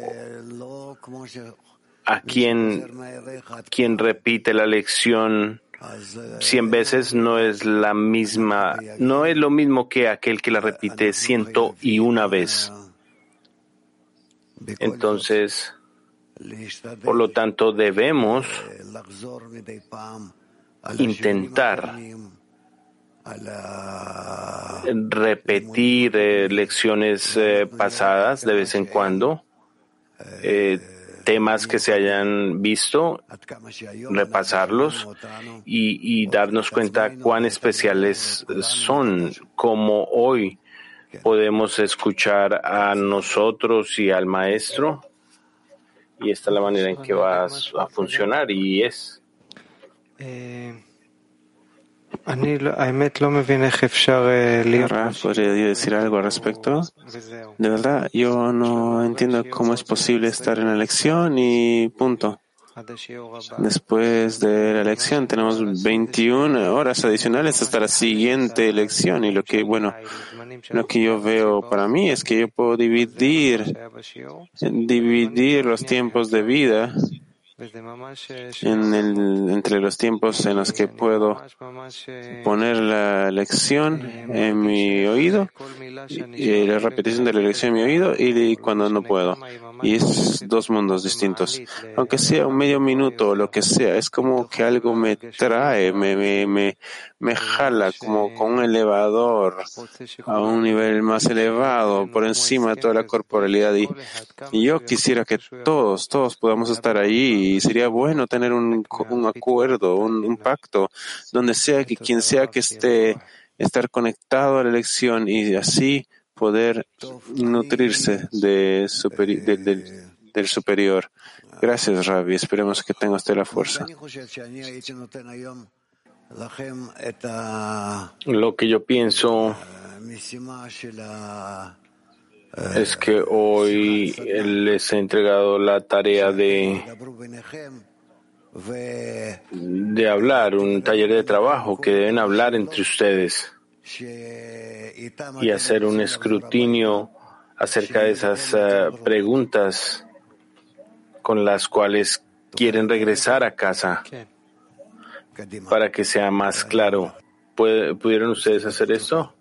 Speaker 1: a quien, quien repite la lección cien veces no es la misma, no es lo mismo que aquel que la repite ciento y una vez. Entonces, por lo tanto, debemos intentar repetir eh, lecciones eh, pasadas de vez en cuando, eh, temas que se hayan visto, repasarlos y, y darnos cuenta cuán especiales son, como hoy podemos escuchar a nosotros y al maestro. Y esta es la manera en que va a, a funcionar y es.
Speaker 2: ¿Podría decir algo al respecto? De verdad, yo no entiendo cómo es posible estar en la lección y punto. Después de la lección tenemos 21 horas adicionales hasta la siguiente lección y lo que, bueno, lo que yo veo para mí es que yo puedo dividir, dividir los tiempos de vida en el, entre los tiempos en los que puedo poner la lección en mi oído, y, y la repetición de la lección en mi oído y cuando no puedo. Y es dos mundos distintos. Aunque sea un medio minuto o lo que sea, es como que algo me trae, me, me, me, me jala como con un elevador a un nivel más elevado, por encima de toda la corporalidad. Y, y yo quisiera que todos, todos podamos estar ahí y sería bueno tener un, un acuerdo, un, un pacto, donde sea que quien sea que esté, estar conectado a la elección y así poder nutrirse de superi- de- del- del superior. Gracias, Rabbi. Esperemos que tenga usted la fuerza.
Speaker 1: Lo que yo pienso es que hoy les he entregado la tarea de, de hablar, un taller de trabajo que deben hablar entre ustedes y hacer un escrutinio acerca de esas eh, preguntas con las cuales quieren regresar a casa para que sea más claro. ¿Puede- ¿Pudieron ustedes hacer esto?